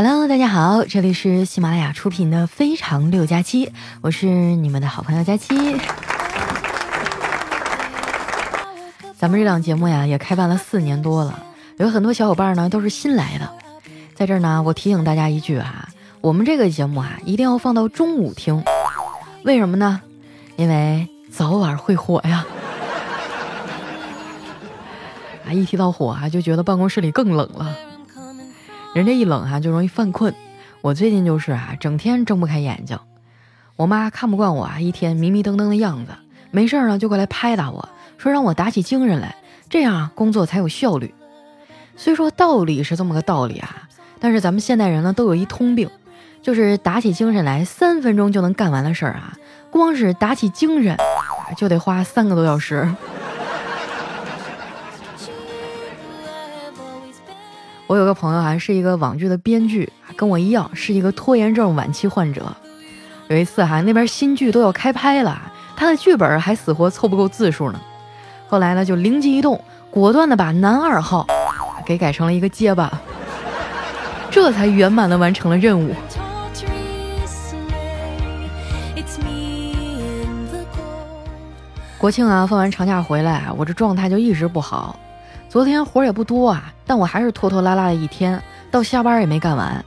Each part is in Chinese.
Hello，大家好，这里是喜马拉雅出品的《非常六加七》，我是你们的好朋友佳期。咱们这档节目呀，也开办了四年多了，有很多小伙伴呢都是新来的。在这儿呢，我提醒大家一句啊，我们这个节目啊，一定要放到中午听。为什么呢？因为早晚会火呀。啊，一提到火啊，就觉得办公室里更冷了。人这一冷啊，就容易犯困。我最近就是啊，整天睁不开眼睛。我妈看不惯我啊，一天迷迷瞪瞪的样子，没事呢就过来拍打我，说让我打起精神来，这样工作才有效率。虽说道理是这么个道理啊，但是咱们现代人呢都有一通病，就是打起精神来三分钟就能干完的事儿啊，光是打起精神就得花三个多小时。我有个朋友还是一个网剧的编剧，跟我一样是一个拖延症晚期患者。有一次哈，那边新剧都要开拍了，他的剧本还死活凑不够字数呢。后来呢，就灵机一动，果断的把男二号给改成了一个结巴，这才圆满的完成了任务。国庆啊，放完长假回来，我这状态就一直不好。昨天活也不多啊，但我还是拖拖拉拉的一天，到下班也没干完。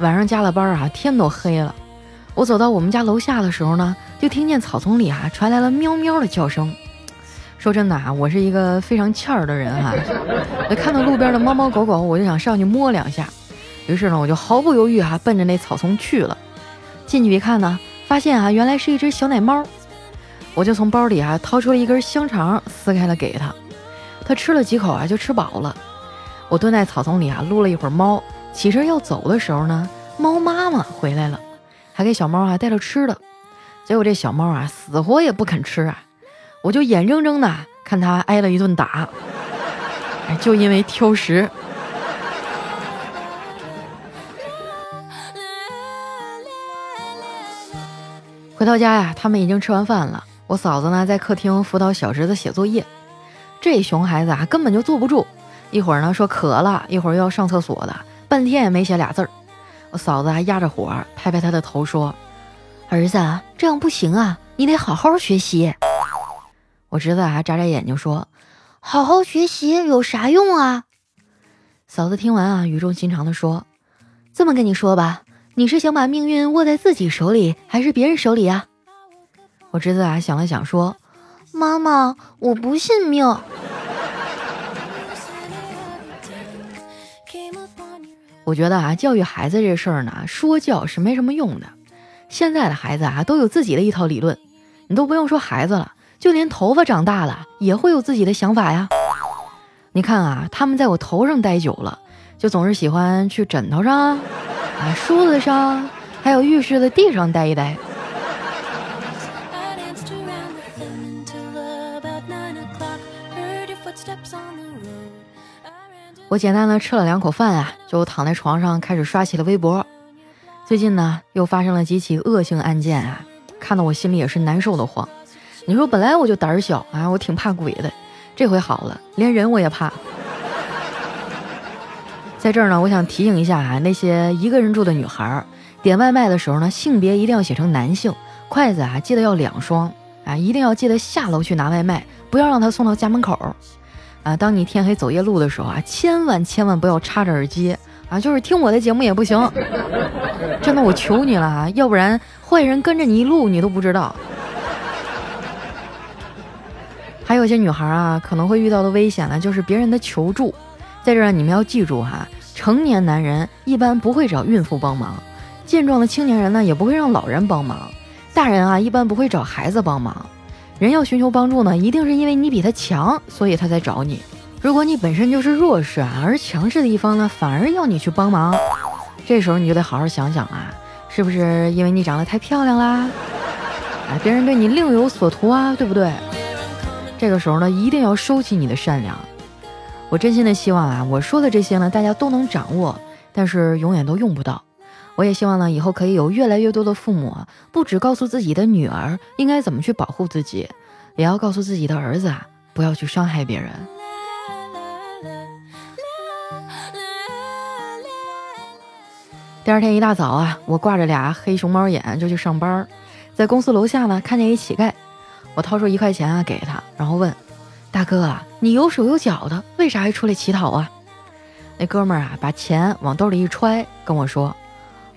晚上加了班啊，天都黑了。我走到我们家楼下的时候呢，就听见草丛里啊传来了喵喵的叫声。说真的啊，我是一个非常欠儿的人哈。看到路边的猫猫狗狗，我就想上去摸两下。于是呢，我就毫不犹豫哈，奔着那草丛去了。进去一看呢，发现啊，原来是一只小奶猫。我就从包里啊掏出了一根香肠，撕开了给它。他吃了几口啊，就吃饱了。我蹲在草丛里啊，撸了一会儿猫，起身要走的时候呢，猫妈妈回来了，还给小猫啊带了吃的。结果这小猫啊，死活也不肯吃啊，我就眼睁睁的看它挨了一顿打，就因为挑食。回到家呀，他们已经吃完饭了，我嫂子呢在客厅辅导小侄子写作业。这熊孩子啊，根本就坐不住，一会儿呢说渴了，一会儿又要上厕所的，半天也没写俩字儿。我嫂子还压着火，拍拍他的头说：“儿子，这样不行啊，你得好好学习。”我侄子啊眨眨眼睛说：“好好学习有啥用啊？”嫂子听完啊，语重心长的说：“这么跟你说吧，你是想把命运握在自己手里，还是别人手里啊？”我侄子啊想了想说。妈妈，我不信命。我觉得啊，教育孩子这事儿呢，说教是没什么用的。现在的孩子啊，都有自己的一套理论，你都不用说孩子了，就连头发长大了也会有自己的想法呀。你看啊，他们在我头上待久了，就总是喜欢去枕头上、啊梳子上，还有浴室的地上待一待。我简单的吃了两口饭啊，就躺在床上开始刷起了微博。最近呢，又发生了几起恶性案件啊，看得我心里也是难受的慌。你说本来我就胆儿小啊，我挺怕鬼的，这回好了，连人我也怕。在这儿呢，我想提醒一下啊，那些一个人住的女孩，点外卖的时候呢，性别一定要写成男性，筷子啊记得要两双啊，一定要记得下楼去拿外卖，不要让他送到家门口。啊，当你天黑走夜路的时候啊，千万千万不要插着耳机啊，就是听我的节目也不行，真的，我求你了啊，要不然坏人跟着你一路你都不知道。还有一些女孩啊，可能会遇到的危险呢，就是别人的求助，在这儿你们要记住哈，成年男人一般不会找孕妇帮忙，健壮的青年人呢也不会让老人帮忙，大人啊一般不会找孩子帮忙。人要寻求帮助呢，一定是因为你比他强，所以他才找你。如果你本身就是弱势啊，而强势的一方呢，反而要你去帮忙，这时候你就得好好想想啊，是不是因为你长得太漂亮啦？哎，别人对你另有所图啊，对不对？这个时候呢，一定要收起你的善良。我真心的希望啊，我说的这些呢，大家都能掌握，但是永远都用不到。我也希望呢，以后可以有越来越多的父母，不只告诉自己的女儿应该怎么去保护自己，也要告诉自己的儿子啊，不要去伤害别人。第二天一大早啊，我挂着俩黑熊猫眼就去上班，在公司楼下呢看见一乞丐，我掏出一块钱啊给他，然后问大哥啊，你有手有脚的，为啥还出来乞讨啊？那哥们儿啊把钱往兜里一揣，跟我说，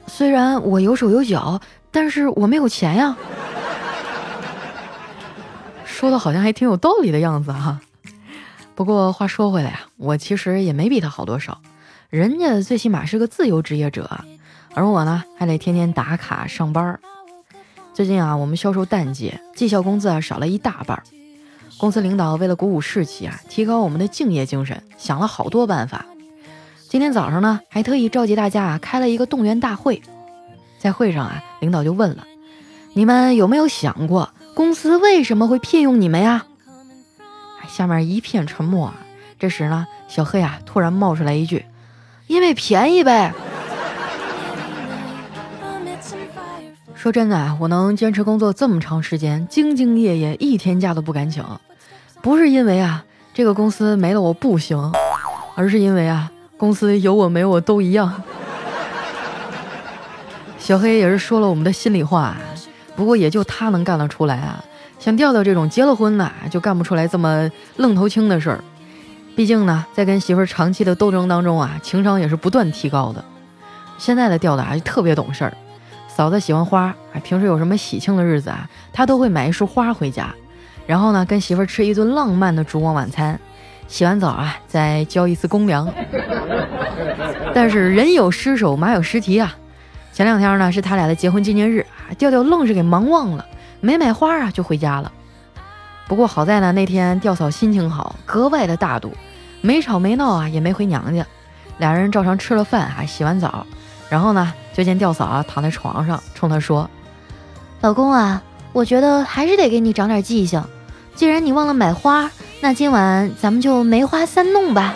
虽然我有手有脚，但是我没有钱呀。说的好像还挺有道理的样子哈。不过话说回来啊，我其实也没比他好多少，人家最起码是个自由职业者，而我呢还得天天打卡上班。最近啊，我们销售淡季，绩效工资啊少了一大半。公司领导为了鼓舞士气啊，提高我们的敬业精神，想了好多办法。今天早上呢，还特意召集大家啊开了一个动员大会。在会上啊，领导就问了：“你们有没有想过，公司为什么会聘用你们呀？”下面一片沉默啊！这时呢，小黑啊突然冒出来一句：“因为便宜呗。”说真的啊，我能坚持工作这么长时间，兢兢业业，一天假都不敢请，不是因为啊这个公司没了我不行，而是因为啊公司有我没我都一样。小黑也是说了我们的心里话，不过也就他能干得出来啊。像调调这种结了婚的，就干不出来这么愣头青的事儿。毕竟呢，在跟媳妇儿长期的斗争当中啊，情商也是不断提高的。现在的调调啊，就特别懂事儿。嫂子喜欢花，啊，平时有什么喜庆的日子啊，他都会买一束花回家，然后呢，跟媳妇儿吃一顿浪漫的烛光晚餐。洗完澡啊，再交一次公粮。但是人有失手，马有失蹄啊。前两天呢，是他俩的结婚纪念日，调调愣是给忙忘了。没买花啊，就回家了。不过好在呢，那天吊嫂心情好，格外的大度，没吵没闹啊，也没回娘家。俩人照常吃了饭，啊洗完澡，然后呢，就见吊嫂啊躺在床上，冲他说：“老公啊，我觉得还是得给你长点记性。既然你忘了买花，那今晚咱们就梅花三弄吧。”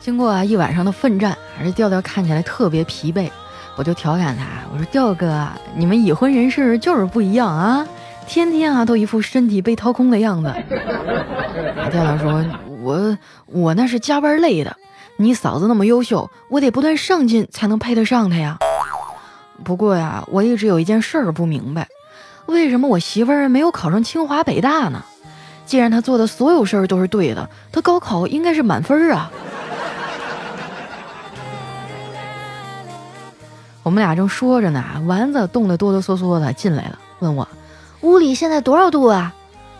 经过一晚上的奋战。还是调调看起来特别疲惫，我就调侃他，我说调哥，你们已婚人士就是不一样啊，天天啊都一副身体被掏空的样子。调调说，我我那是加班累的，你嫂子那么优秀，我得不断上进才能配得上她呀。不过呀，我一直有一件事儿不明白，为什么我媳妇儿没有考上清华北大呢？既然她做的所有事儿都是对的，她高考应该是满分啊。我们俩正说着呢，丸子冻得哆哆嗦嗦的进来了，问我屋里现在多少度啊？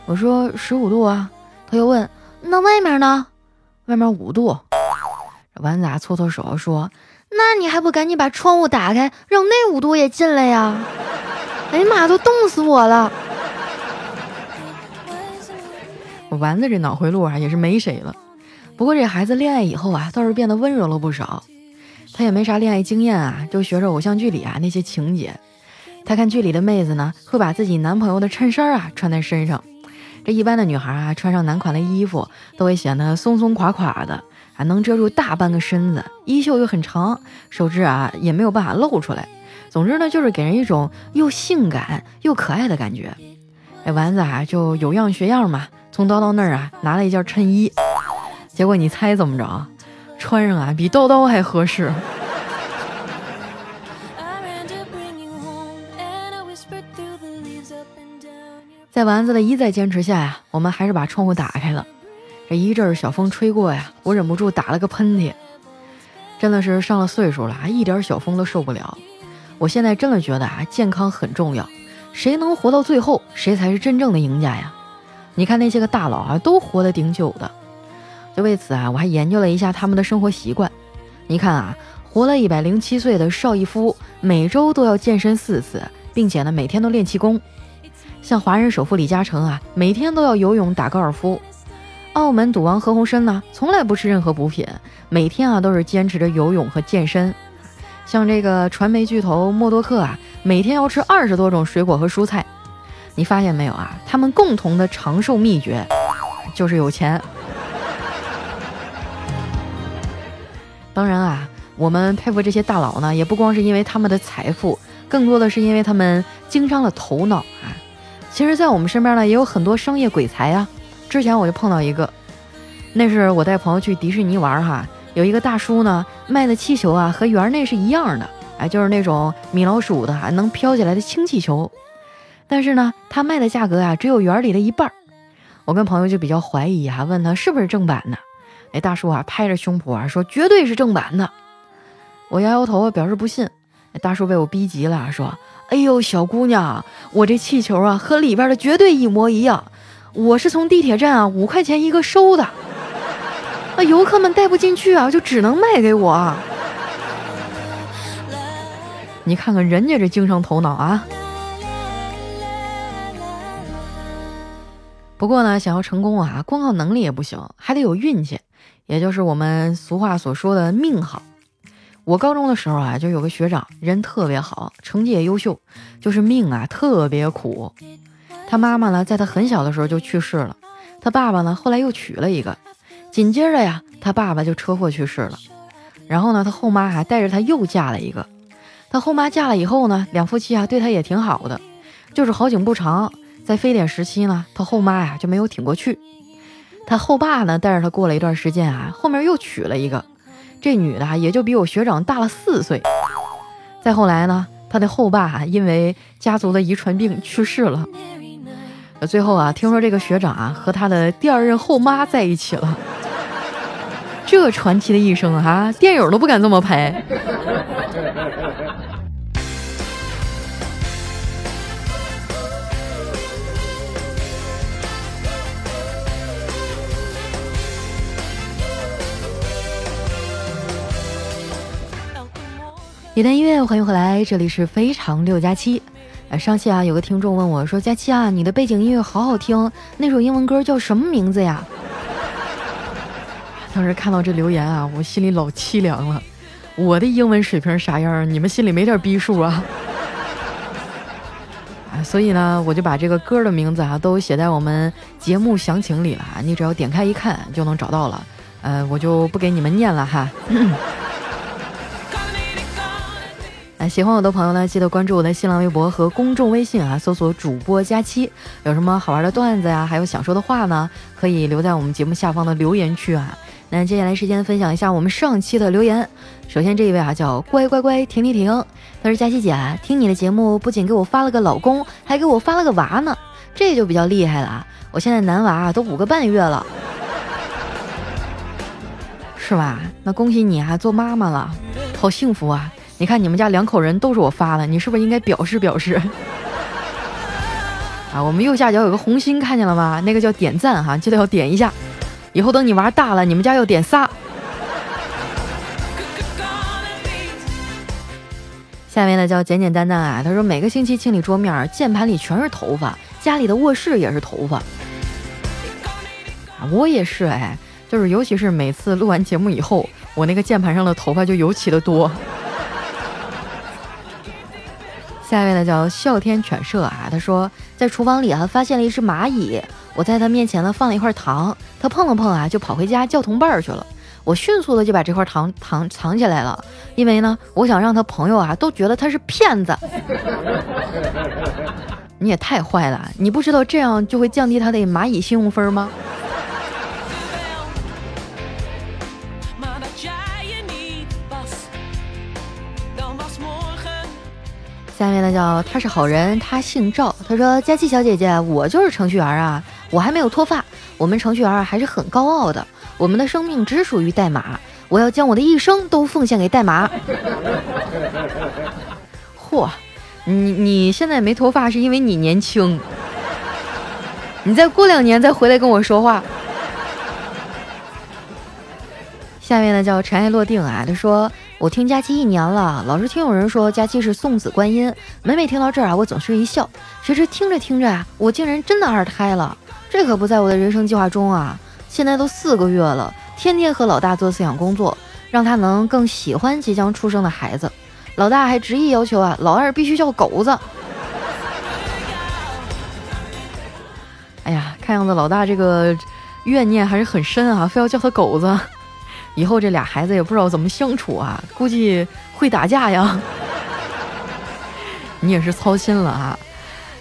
我说十五度啊。他又问那外面呢？外面五度。丸子啊搓搓手说：“那你还不赶紧把窗户打开，让那五度也进来呀？” 哎呀妈，都冻死我了！我丸子这脑回路啊也是没谁了。不过这孩子恋爱以后啊，倒是变得温柔了不少。他也没啥恋爱经验啊，就学着偶像剧里啊那些情节。他看剧里的妹子呢，会把自己男朋友的衬衫啊穿在身上。这一般的女孩啊，穿上男款的衣服都会显得松松垮垮的，啊能遮住大半个身子，衣袖又很长，手指啊也没有办法露出来。总之呢，就是给人一种又性感又可爱的感觉。这丸子啊就有样学样嘛，从叨叨那儿啊拿了一件衬衣。结果你猜怎么着？穿上啊，比叨叨还合适。在丸子的一再坚持下呀，我们还是把窗户打开了。这一阵小风吹过呀，我忍不住打了个喷嚏。真的是上了岁数了啊，一点小风都受不了。我现在真的觉得啊，健康很重要。谁能活到最后，谁才是真正的赢家呀！你看那些个大佬啊，都活得挺久的。就为此啊，我还研究了一下他们的生活习惯。你看啊，活了一百零七岁的邵逸夫，每周都要健身四次，并且呢，每天都练气功。像华人首富李嘉诚啊，每天都要游泳、打高尔夫。澳门赌王何鸿燊呢，从来不吃任何补品，每天啊都是坚持着游泳和健身。像这个传媒巨头默多克啊，每天要吃二十多种水果和蔬菜。你发现没有啊？他们共同的长寿秘诀就是有钱。当然啊，我们佩服这些大佬呢，也不光是因为他们的财富，更多的是因为他们经商的头脑啊。其实，在我们身边呢，也有很多商业鬼才啊。之前我就碰到一个，那是我带朋友去迪士尼玩哈，有一个大叔呢卖的气球啊和园内是一样的，哎，就是那种米老鼠的还能飘起来的氢气球，但是呢他卖的价格啊只有园里的一半。我跟朋友就比较怀疑啊，问他是不是正版的？那大叔啊拍着胸脯啊说绝对是正版的。我摇摇头表示不信。大叔被我逼急了，说：“哎呦，小姑娘，我这气球啊和里边的绝对一模一样，我是从地铁站啊五块钱一个收的。”那游客们带不进去啊，就只能卖给我。你看看人家这经商头脑啊！不过呢，想要成功啊，光靠能力也不行，还得有运气，也就是我们俗话所说的命好。我高中的时候啊，就有个学长，人特别好，成绩也优秀，就是命啊特别苦。他妈妈呢，在他很小的时候就去世了，他爸爸呢，后来又娶了一个。紧接着呀，他爸爸就车祸去世了，然后呢，他后妈还带着他又嫁了一个。他后妈嫁了以后呢，两夫妻啊对他也挺好的，就是好景不长，在非典时期呢，他后妈呀就没有挺过去。他后爸呢带着他过了一段时间啊，后面又娶了一个，这女的也就比我学长大了四岁。再后来呢，他的后爸因为家族的遗传病去世了。最后啊，听说这个学长啊和他的第二任后妈在一起了。这传奇的一生啊，电影都不敢这么拍。一段音乐，欢迎回来，这里是非常六加七。呃，上期啊，有个听众问我说：“佳期啊，你的背景音乐好好听，那首英文歌叫什么名字呀？” 当时看到这留言啊，我心里老凄凉了。我的英文水平啥样？你们心里没点逼数啊？啊，所以呢，我就把这个歌的名字啊都写在我们节目详情里了，你只要点开一看就能找到了。呃，我就不给你们念了哈。哎，喜欢我的朋友呢，记得关注我的新浪微博和公众微信啊，搜索主播佳期。有什么好玩的段子呀，还有想说的话呢，可以留在我们节目下方的留言区啊。那接下来时间分享一下我们上期的留言。首先这一位啊叫乖乖乖停停停，他说佳琪姐听你的节目不仅给我发了个老公，还给我发了个娃呢，这就比较厉害了啊。我现在男娃都五个半月了，是吧？那恭喜你啊，做妈妈了，好幸福啊！你看你们家两口人都是我发的，你是不是应该表示表示？啊，我们右下角有个红心，看见了吗？那个叫点赞哈，记得要点一下。以后等你娃大了，你们家要点仨。下面呢叫简简单单啊，他说每个星期清理桌面，键盘里全是头发，家里的卧室也是头发。我也是哎，就是尤其是每次录完节目以后，我那个键盘上的头发就尤其的多。下一位呢叫哮天犬舍啊，他说在厨房里啊发现了一只蚂蚁，我在他面前呢放了一块糖，他碰了碰啊就跑回家叫同伴去了。我迅速的就把这块糖糖藏起来了，因为呢我想让他朋友啊都觉得他是骗子。你也太坏了，你不知道这样就会降低他的蚂蚁信用分吗？下面呢叫他是好人，他姓赵。他说：“佳琪小姐姐，我就是程序员啊，我还没有脱发。我们程序员还是很高傲的，我们的生命只属于代码，我要将我的一生都奉献给代码。”嚯，你你现在没脱发是因为你年轻，你再过两年再回来跟我说话。下面呢叫尘埃落定啊，他说。我听佳期一年了，老是听有人说佳期是送子观音。每每听到这儿啊，我总是一笑。谁知听着听着啊，我竟然真的二胎了，这可不在我的人生计划中啊！现在都四个月了，天天和老大做思想工作，让他能更喜欢即将出生的孩子。老大还执意要求啊，老二必须叫狗子。哎呀，看样子老大这个怨念还是很深啊，非要叫他狗子。以后这俩孩子也不知道怎么相处啊，估计会打架呀。你也是操心了啊。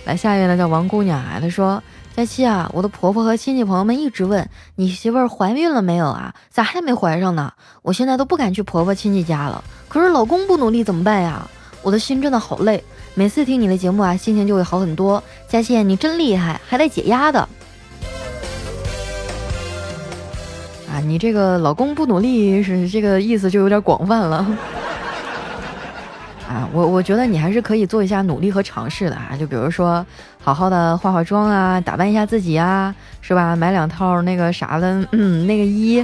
来，下一位呢叫王姑娘啊，她说：“佳期啊，我的婆婆和亲戚朋友们一直问你媳妇儿怀孕了没有啊？咋还没怀上呢？我现在都不敢去婆婆亲戚家了。可是老公不努力怎么办呀？我的心真的好累。每次听你的节目啊，心情就会好很多。佳期，你真厉害，还带解压的。啊，你这个老公不努力是这个意思就有点广泛了。啊，我我觉得你还是可以做一下努力和尝试的啊，就比如说好好的化化妆啊，打扮一下自己啊，是吧？买两套那个啥的，嗯，那个衣，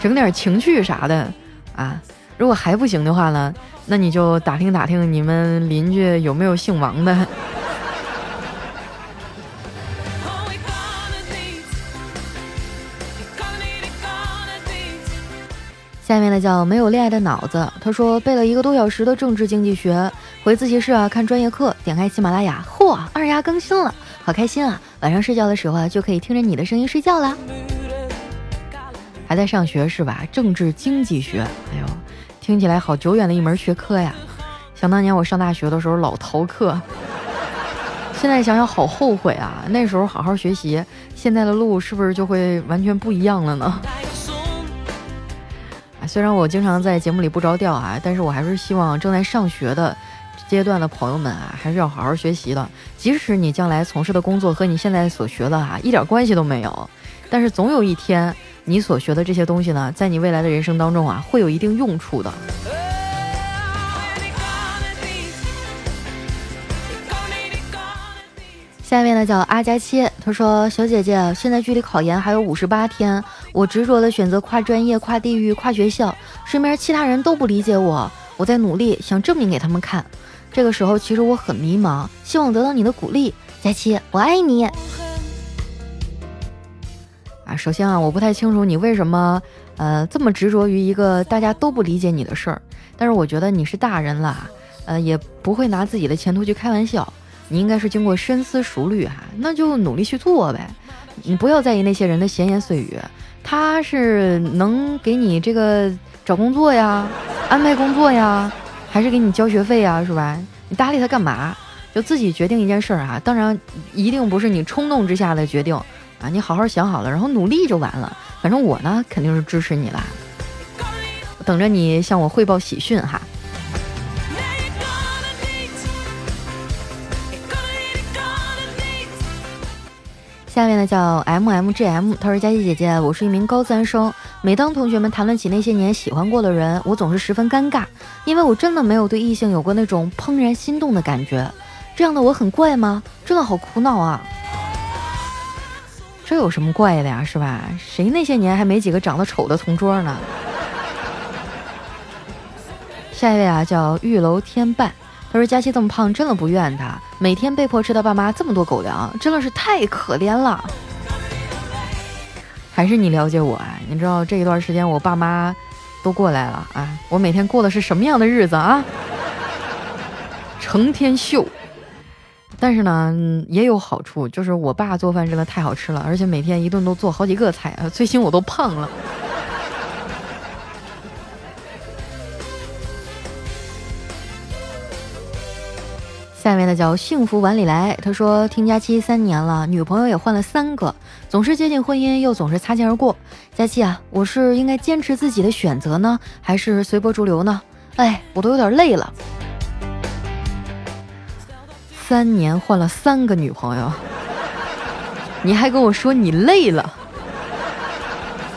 整点情趣啥的啊。如果还不行的话呢，那你就打听打听你们邻居有没有姓王的。下面的叫没有恋爱的脑子，他说背了一个多小时的政治经济学，回自习室啊看专业课，点开喜马拉雅，嚯，二丫更新了，好开心啊！晚上睡觉的时候啊就可以听着你的声音睡觉啦。还在上学是吧？政治经济学，哎呦，听起来好久远的一门学科呀！想当年我上大学的时候老逃课，现在想想好后悔啊！那时候好好学习，现在的路是不是就会完全不一样了呢？虽然我经常在节目里不着调啊，但是我还是希望正在上学的阶段的朋友们啊，还是要好好学习的。即使你将来从事的工作和你现在所学的啊一点关系都没有，但是总有一天你所学的这些东西呢，在你未来的人生当中啊，会有一定用处的。下面呢叫阿佳期，他说：“小姐姐，现在距离考研还有五十八天，我执着的选择跨专业、跨地域、跨学校，身边其他人都不理解我，我在努力想证明给他们看。这个时候其实我很迷茫，希望得到你的鼓励。佳期，我爱你。啊，首先啊，我不太清楚你为什么呃这么执着于一个大家都不理解你的事儿，但是我觉得你是大人了，呃，也不会拿自己的前途去开玩笑。”你应该是经过深思熟虑哈，那就努力去做呗。你不要在意那些人的闲言碎语，他是能给你这个找工作呀、安排工作呀，还是给你交学费呀，是吧？你搭理他干嘛？就自己决定一件事儿啊。当然，一定不是你冲动之下的决定啊。你好好想好了，然后努力就完了。反正我呢，肯定是支持你啦。等着你向我汇报喜讯哈。下面呢叫 M M G M，他说佳琪姐姐，我是一名高三生。每当同学们谈论起那些年喜欢过的人，我总是十分尴尬，因为我真的没有对异性有过那种怦然心动的感觉。这样的我很怪吗？真的好苦恼啊！这有什么怪的呀，是吧？谁那些年还没几个长得丑的同桌呢？下一位啊叫玉楼天半。他说：“佳期这么胖，真的不怨他。每天被迫吃他爸妈这么多狗粮，真的是太可怜了。还是你了解我啊？你知道这一段时间我爸妈都过来了啊，我每天过的是什么样的日子啊？成天秀。但是呢，也有好处，就是我爸做饭真的太好吃了，而且每天一顿都做好几个菜啊。最近我都胖了。”下面的叫幸福碗里来，他说听佳期三年了，女朋友也换了三个，总是接近婚姻，又总是擦肩而过。佳期啊，我是应该坚持自己的选择呢，还是随波逐流呢？哎，我都有点累了。三年换了三个女朋友，你还跟我说你累了？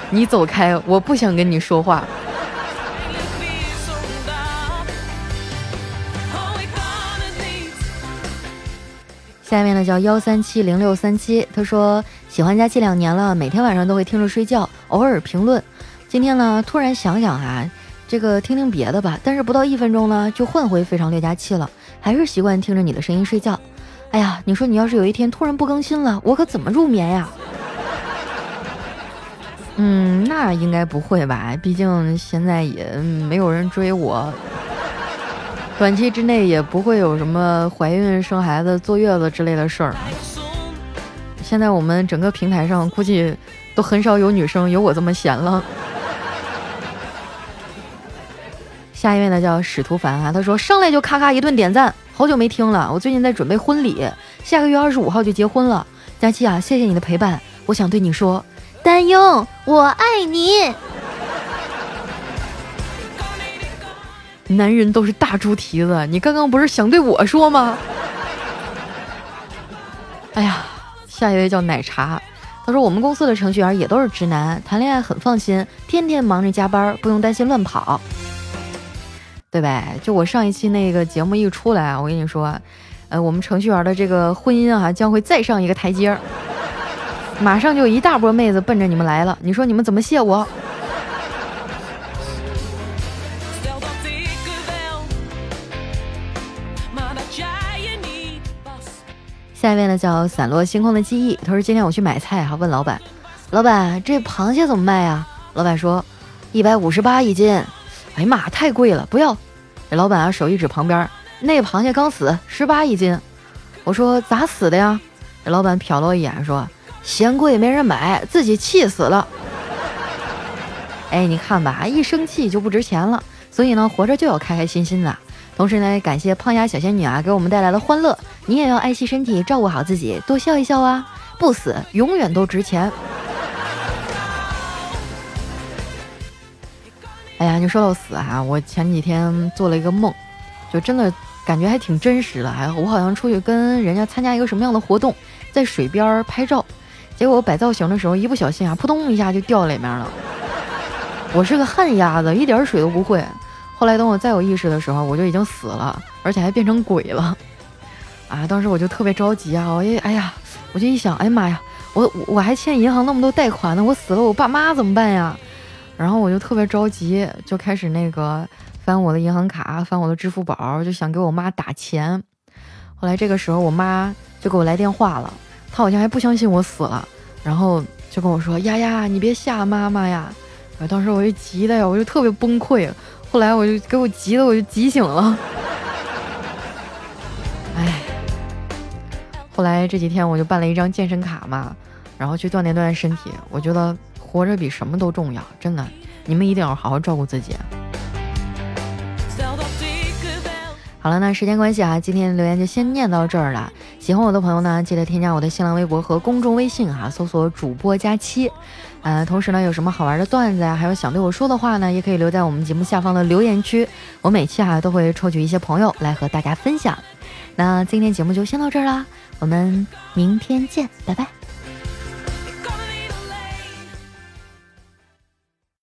你走开，我不想跟你说话。下面呢叫幺三七零六三七，他说喜欢佳期两年了，每天晚上都会听着睡觉，偶尔评论。今天呢突然想想啊，这个听听别的吧，但是不到一分钟呢就换回非常六加七了，还是习惯听着你的声音睡觉。哎呀，你说你要是有一天突然不更新了，我可怎么入眠呀？嗯，那应该不会吧，毕竟现在也没有人追我。短期之内也不会有什么怀孕、生孩子、坐月子之类的事儿。现在我们整个平台上估计都很少有女生有我这么闲了。下一位呢叫使徒凡啊，他说上来就咔咔一顿点赞，好久没听了。我最近在准备婚礼，下个月二十五号就结婚了。佳期啊，谢谢你的陪伴，我想对你说，丹英，我爱你。男人都是大猪蹄子，你刚刚不是想对我说吗？哎呀，下一位叫奶茶，他说我们公司的程序员也都是直男，谈恋爱很放心，天天忙着加班，不用担心乱跑。对呗？就我上一期那个节目一出来啊，我跟你说，呃，我们程序员的这个婚姻啊，将会再上一个台阶儿，马上就一大波妹子奔着你们来了。你说你们怎么谢我？下一位呢叫散落星空的记忆，他说今天我去买菜哈，问老板，老板这螃蟹怎么卖呀？老板说一百五十八一斤。哎呀妈，太贵了，不要！这老板啊，手一指旁边，那螃蟹刚死，十八一斤。我说咋死的呀？这老板瞟了我一眼，说嫌贵没人买，自己气死了。哎，你看吧，一生气就不值钱了。所以呢，活着就要开开心心的。同时呢，也感谢胖丫小仙女啊，给我们带来了欢乐。你也要爱惜身体，照顾好自己，多笑一笑啊！不死，永远都值钱。哎呀，你说到死啊，我前几天做了一个梦，就真的感觉还挺真实的。哎，我好像出去跟人家参加一个什么样的活动，在水边拍照，结果我摆造型的时候一不小心啊，扑通一下就掉里面了。我是个旱鸭子，一点水都不会。后来等我再有意识的时候，我就已经死了，而且还变成鬼了。啊，当时我就特别着急啊，我一哎呀，我就一想，哎呀妈呀，我我还欠银行那么多贷款呢，我死了，我爸妈怎么办呀？然后我就特别着急，就开始那个翻我的银行卡，翻我的支付宝，就想给我妈打钱。后来这个时候，我妈就给我来电话了，她好像还不相信我死了，然后就跟我说：“丫丫，你别吓妈妈呀！”当时我就急的呀，我就特别崩溃。后来我就给我急的，我就急醒了。哎，后来这几天我就办了一张健身卡嘛，然后去锻炼锻炼身体。我觉得。活着比什么都重要，真的，你们一定要好好照顾自己。好了，那时间关系啊，今天的留言就先念到这儿了。喜欢我的朋友呢，记得添加我的新浪微博和公众微信哈，搜索主播佳期。呃，同时呢，有什么好玩的段子啊，还有想对我说的话呢，也可以留在我们节目下方的留言区，我每期哈都会抽取一些朋友来和大家分享。那今天节目就先到这儿啦，我们明天见，拜拜。